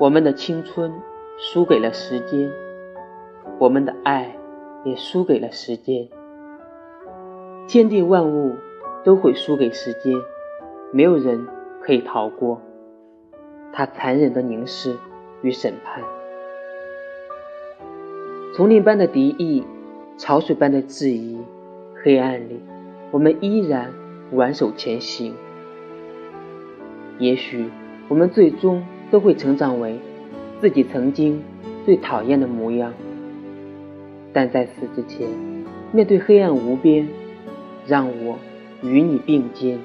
我们的青春输给了时间，我们的爱也输给了时间。天地万物都会输给时间，没有人可以逃过他残忍的凝视与审判。丛林般的敌意，潮水般的质疑，黑暗里，我们依然挽手前行。也许我们最终都会成长为自己曾经最讨厌的模样，但在此之前，面对黑暗无边，让我与你并肩。